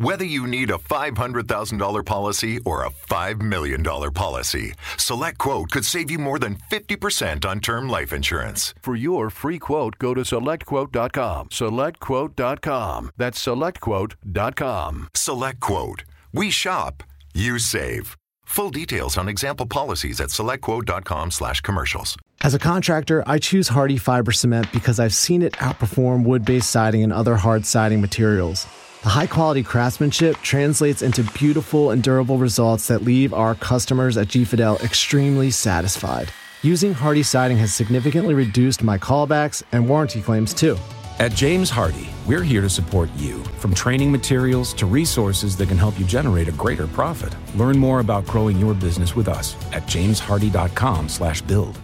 Whether you need a $500,000 policy or a $5 million policy, Select Quote could save you more than 50% on term life insurance. For your free quote, go to selectquote.com. Selectquote.com. That's selectquote.com. Select Quote. We shop, you save. Full details on example policies at selectquote.com slash commercials. As a contractor, I choose Hardy Fiber Cement because I've seen it outperform wood based siding and other hard siding materials. The high quality craftsmanship translates into beautiful and durable results that leave our customers at G Fidel extremely satisfied. Using Hardy siding has significantly reduced my callbacks and warranty claims too. At James Hardy, we're here to support you, from training materials to resources that can help you generate a greater profit. Learn more about growing your business with us at jameshardy.com/build.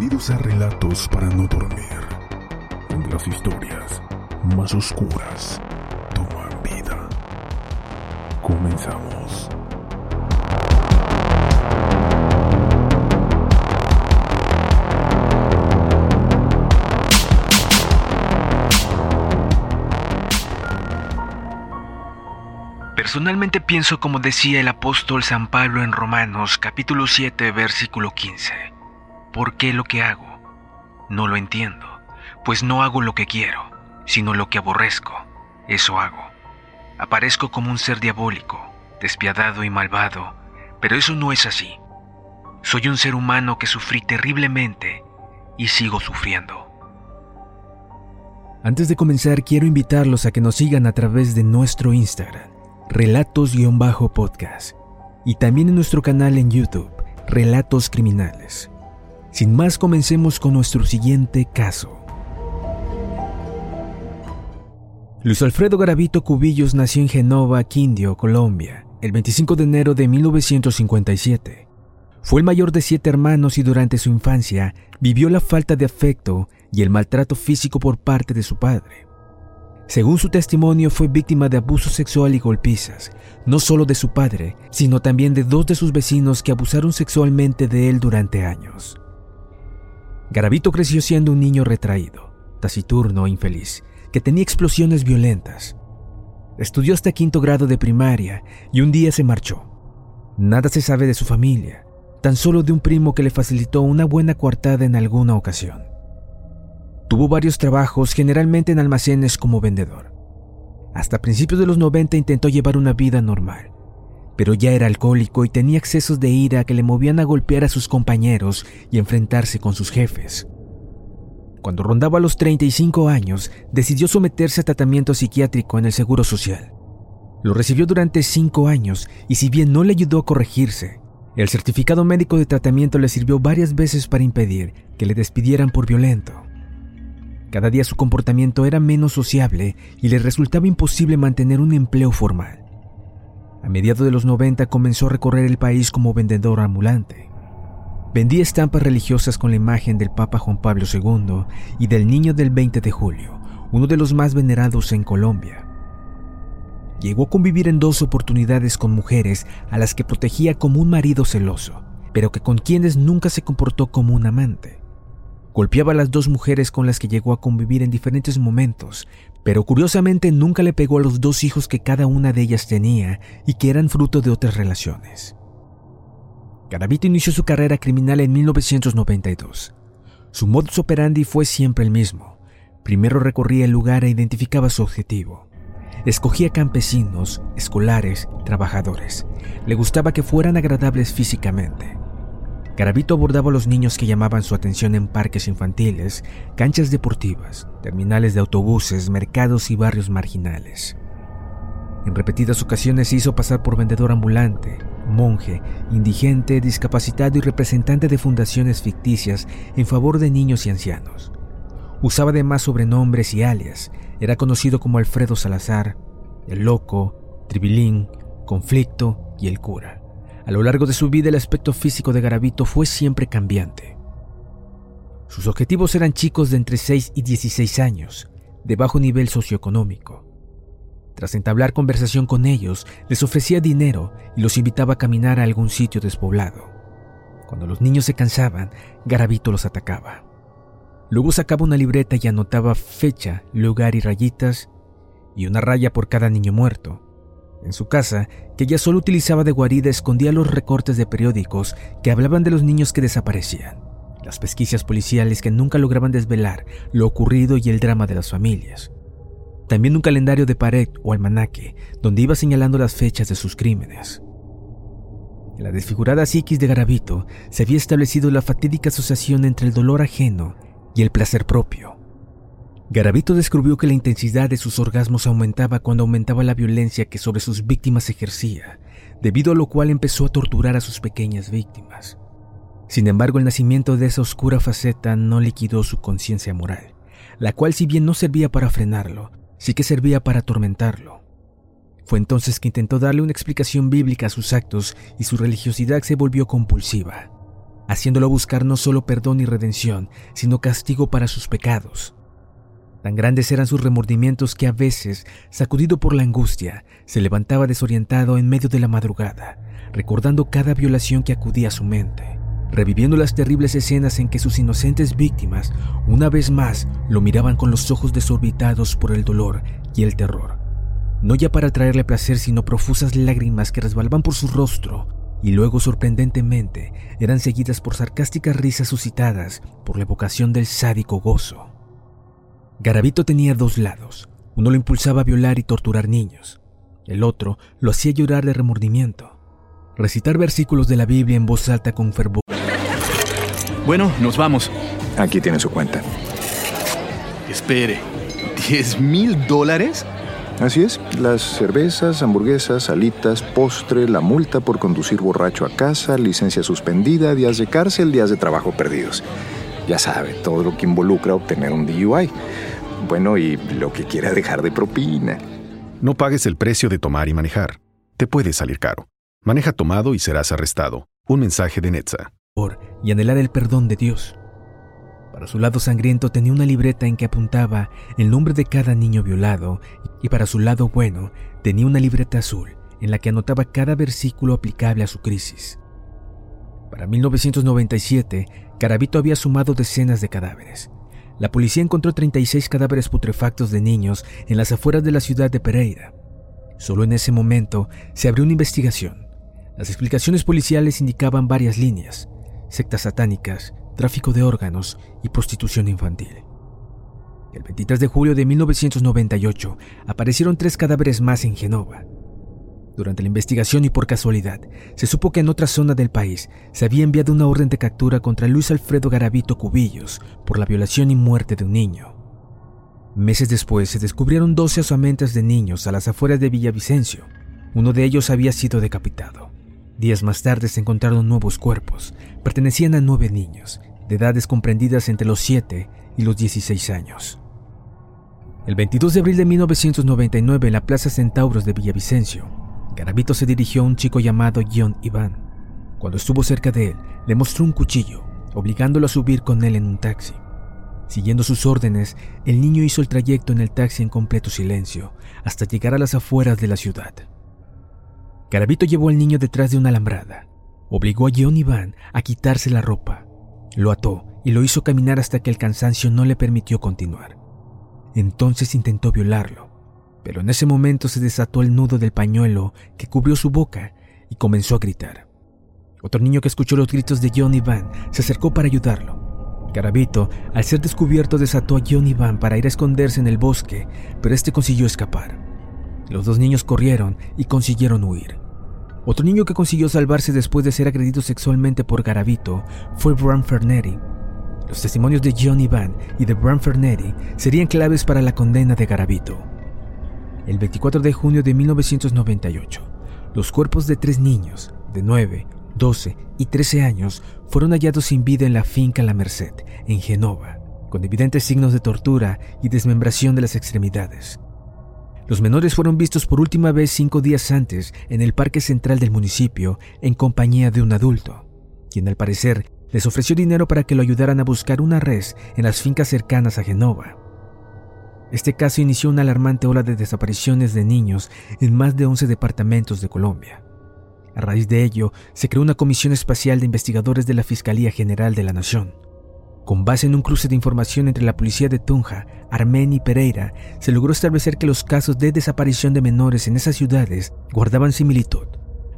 Bienvenidos a Relatos para no dormir, donde las historias más oscuras toman vida. Comenzamos. Personalmente pienso como decía el apóstol San Pablo en Romanos capítulo 7 versículo 15. ¿Por qué lo que hago? No lo entiendo, pues no hago lo que quiero, sino lo que aborrezco. Eso hago. Aparezco como un ser diabólico, despiadado y malvado, pero eso no es así. Soy un ser humano que sufrí terriblemente y sigo sufriendo. Antes de comenzar, quiero invitarlos a que nos sigan a través de nuestro Instagram, relatos-podcast, y también en nuestro canal en YouTube, Relatos Criminales. Sin más, comencemos con nuestro siguiente caso. Luis Alfredo Garavito Cubillos nació en Genova, Quindio, Colombia, el 25 de enero de 1957. Fue el mayor de siete hermanos y durante su infancia vivió la falta de afecto y el maltrato físico por parte de su padre. Según su testimonio, fue víctima de abuso sexual y golpizas, no solo de su padre, sino también de dos de sus vecinos que abusaron sexualmente de él durante años. Garavito creció siendo un niño retraído, taciturno e infeliz, que tenía explosiones violentas. Estudió hasta quinto grado de primaria y un día se marchó. Nada se sabe de su familia, tan solo de un primo que le facilitó una buena coartada en alguna ocasión. Tuvo varios trabajos, generalmente en almacenes como vendedor. Hasta principios de los 90 intentó llevar una vida normal, pero ya era alcohólico y tenía excesos de ira que le movían a golpear a sus compañeros y enfrentarse con sus jefes. Cuando rondaba los 35 años, decidió someterse a tratamiento psiquiátrico en el Seguro Social. Lo recibió durante cinco años y si bien no le ayudó a corregirse, el certificado médico de tratamiento le sirvió varias veces para impedir que le despidieran por violento. Cada día su comportamiento era menos sociable y le resultaba imposible mantener un empleo formal. A mediados de los 90 comenzó a recorrer el país como vendedor ambulante. Vendía estampas religiosas con la imagen del Papa Juan Pablo II y del Niño del 20 de julio, uno de los más venerados en Colombia. Llegó a convivir en dos oportunidades con mujeres a las que protegía como un marido celoso, pero que con quienes nunca se comportó como un amante. Golpeaba a las dos mujeres con las que llegó a convivir en diferentes momentos, pero curiosamente nunca le pegó a los dos hijos que cada una de ellas tenía y que eran fruto de otras relaciones. Garavito inició su carrera criminal en 1992. Su modus operandi fue siempre el mismo. Primero recorría el lugar e identificaba su objetivo. Escogía campesinos, escolares, trabajadores. Le gustaba que fueran agradables físicamente. Garavito abordaba a los niños que llamaban su atención en parques infantiles, canchas deportivas, terminales de autobuses, mercados y barrios marginales. En repetidas ocasiones se hizo pasar por vendedor ambulante, monje, indigente, discapacitado y representante de fundaciones ficticias en favor de niños y ancianos. Usaba además sobrenombres y alias. Era conocido como Alfredo Salazar, el loco, Tribilín, conflicto y el cura. A lo largo de su vida el aspecto físico de Garavito fue siempre cambiante. Sus objetivos eran chicos de entre 6 y 16 años, de bajo nivel socioeconómico. Tras entablar conversación con ellos, les ofrecía dinero y los invitaba a caminar a algún sitio despoblado. Cuando los niños se cansaban, Garavito los atacaba. Luego sacaba una libreta y anotaba fecha, lugar y rayitas, y una raya por cada niño muerto. En su casa, que ya solo utilizaba de guarida, escondía los recortes de periódicos que hablaban de los niños que desaparecían, las pesquisas policiales que nunca lograban desvelar lo ocurrido y el drama de las familias. También un calendario de pared o almanaque donde iba señalando las fechas de sus crímenes. En la desfigurada psiquis de Garavito se había establecido la fatídica asociación entre el dolor ajeno y el placer propio. Garavito descubrió que la intensidad de sus orgasmos aumentaba cuando aumentaba la violencia que sobre sus víctimas ejercía, debido a lo cual empezó a torturar a sus pequeñas víctimas. Sin embargo, el nacimiento de esa oscura faceta no liquidó su conciencia moral, la cual si bien no servía para frenarlo, sí que servía para atormentarlo. Fue entonces que intentó darle una explicación bíblica a sus actos y su religiosidad se volvió compulsiva, haciéndolo buscar no solo perdón y redención, sino castigo para sus pecados. Tan grandes eran sus remordimientos que a veces, sacudido por la angustia, se levantaba desorientado en medio de la madrugada, recordando cada violación que acudía a su mente reviviendo las terribles escenas en que sus inocentes víctimas una vez más lo miraban con los ojos desorbitados por el dolor y el terror. No ya para traerle placer, sino profusas lágrimas que resbalaban por su rostro y luego sorprendentemente eran seguidas por sarcásticas risas suscitadas por la evocación del sádico gozo. Garavito tenía dos lados. Uno lo impulsaba a violar y torturar niños. El otro lo hacía llorar de remordimiento. Recitar versículos de la Biblia en voz alta con fervor bueno, nos vamos. Aquí tiene su cuenta. Espere, ¿10 mil dólares? Así es, las cervezas, hamburguesas, salitas, postre, la multa por conducir borracho a casa, licencia suspendida, días de cárcel, días de trabajo perdidos. Ya sabe, todo lo que involucra obtener un DUI. Bueno, y lo que quiera dejar de propina. No pagues el precio de tomar y manejar. Te puede salir caro. Maneja tomado y serás arrestado. Un mensaje de Netza y anhelar el perdón de Dios. Para su lado sangriento tenía una libreta en que apuntaba el nombre de cada niño violado y para su lado bueno tenía una libreta azul en la que anotaba cada versículo aplicable a su crisis. Para 1997, Carabito había sumado decenas de cadáveres. La policía encontró 36 cadáveres putrefactos de niños en las afueras de la ciudad de Pereira. Solo en ese momento se abrió una investigación. Las explicaciones policiales indicaban varias líneas sectas satánicas, tráfico de órganos y prostitución infantil. El 23 de julio de 1998 aparecieron tres cadáveres más en Genova. Durante la investigación y por casualidad, se supo que en otra zona del país se había enviado una orden de captura contra Luis Alfredo Garavito Cubillos por la violación y muerte de un niño. Meses después se descubrieron 12 osamentas de niños a las afueras de Villavicencio. Uno de ellos había sido decapitado. Días más tarde se encontraron nuevos cuerpos. Pertenecían a nueve niños, de edades comprendidas entre los 7 y los 16 años. El 22 de abril de 1999, en la Plaza Centauros de Villavicencio, Garavito se dirigió a un chico llamado John Iván. Cuando estuvo cerca de él, le mostró un cuchillo, obligándolo a subir con él en un taxi. Siguiendo sus órdenes, el niño hizo el trayecto en el taxi en completo silencio, hasta llegar a las afueras de la ciudad. Garavito llevó al niño detrás de una alambrada. Obligó a John Iván a quitarse la ropa. Lo ató y lo hizo caminar hasta que el cansancio no le permitió continuar. Entonces intentó violarlo, pero en ese momento se desató el nudo del pañuelo que cubrió su boca y comenzó a gritar. Otro niño que escuchó los gritos de John Iván se acercó para ayudarlo. Garavito, al ser descubierto, desató a John Iván para ir a esconderse en el bosque, pero este consiguió escapar. Los dos niños corrieron y consiguieron huir. Otro niño que consiguió salvarse después de ser agredido sexualmente por Garavito fue Bram Fernetti. Los testimonios de John Ivan y de Bram Fernetti serían claves para la condena de Garavito. El 24 de junio de 1998, los cuerpos de tres niños de 9, 12 y 13 años fueron hallados sin vida en la finca La Merced, en Genova, con evidentes signos de tortura y desmembración de las extremidades. Los menores fueron vistos por última vez cinco días antes en el parque central del municipio en compañía de un adulto, quien al parecer les ofreció dinero para que lo ayudaran a buscar una res en las fincas cercanas a Genova. Este caso inició una alarmante ola de desapariciones de niños en más de 11 departamentos de Colombia. A raíz de ello, se creó una comisión espacial de investigadores de la Fiscalía General de la Nación, con base en un cruce de información entre la policía de Tunja, Armenia y Pereira, se logró establecer que los casos de desaparición de menores en esas ciudades guardaban similitud,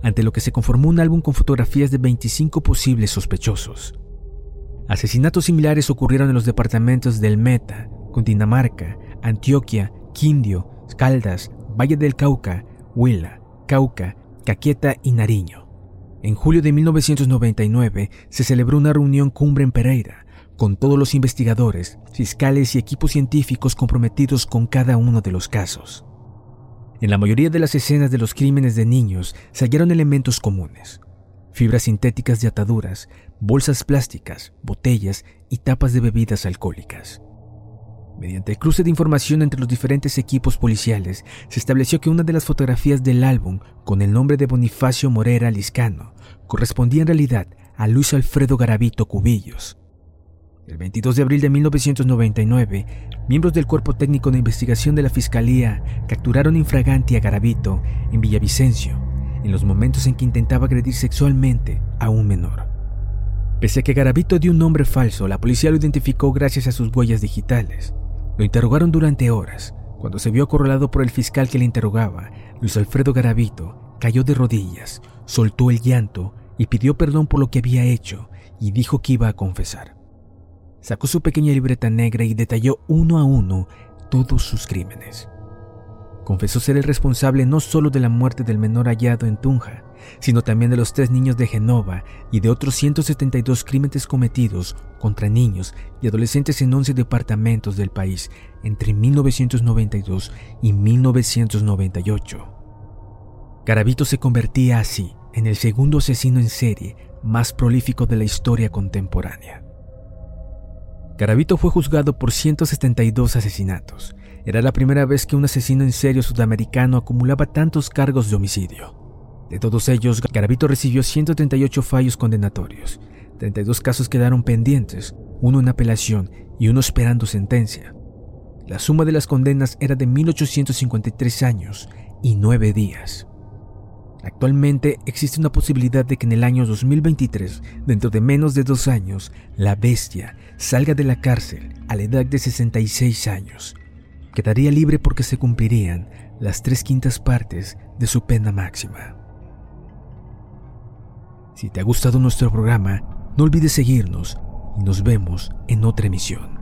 ante lo que se conformó un álbum con fotografías de 25 posibles sospechosos. Asesinatos similares ocurrieron en los departamentos del Meta, Cundinamarca, Antioquia, Quindio, Caldas, Valle del Cauca, Huila, Cauca, Caqueta y Nariño. En julio de 1999 se celebró una reunión cumbre en Pereira, con todos los investigadores, fiscales y equipos científicos comprometidos con cada uno de los casos. En la mayoría de las escenas de los crímenes de niños se hallaron elementos comunes. Fibras sintéticas de ataduras, bolsas plásticas, botellas y tapas de bebidas alcohólicas. Mediante el cruce de información entre los diferentes equipos policiales, se estableció que una de las fotografías del álbum, con el nombre de Bonifacio Morera Liscano, correspondía en realidad a Luis Alfredo Garavito Cubillos, el 22 de abril de 1999, miembros del Cuerpo Técnico de Investigación de la Fiscalía capturaron infraganti a Garavito en Villavicencio, en los momentos en que intentaba agredir sexualmente a un menor. Pese a que Garavito dio un nombre falso, la policía lo identificó gracias a sus huellas digitales. Lo interrogaron durante horas. Cuando se vio acorralado por el fiscal que le interrogaba, Luis Alfredo Garavito cayó de rodillas, soltó el llanto y pidió perdón por lo que había hecho y dijo que iba a confesar sacó su pequeña libreta negra y detalló uno a uno todos sus crímenes. Confesó ser el responsable no solo de la muerte del menor hallado en Tunja, sino también de los tres niños de Genova y de otros 172 crímenes cometidos contra niños y adolescentes en 11 departamentos del país entre 1992 y 1998. Garavito se convertía así en el segundo asesino en serie más prolífico de la historia contemporánea. Garavito fue juzgado por 172 asesinatos. Era la primera vez que un asesino en serio sudamericano acumulaba tantos cargos de homicidio. De todos ellos, Garavito recibió 138 fallos condenatorios. 32 casos quedaron pendientes, uno en apelación y uno esperando sentencia. La suma de las condenas era de 1853 años y 9 días. Actualmente existe una posibilidad de que en el año 2023, dentro de menos de dos años, la bestia salga de la cárcel a la edad de 66 años. Quedaría libre porque se cumplirían las tres quintas partes de su pena máxima. Si te ha gustado nuestro programa, no olvides seguirnos y nos vemos en otra emisión.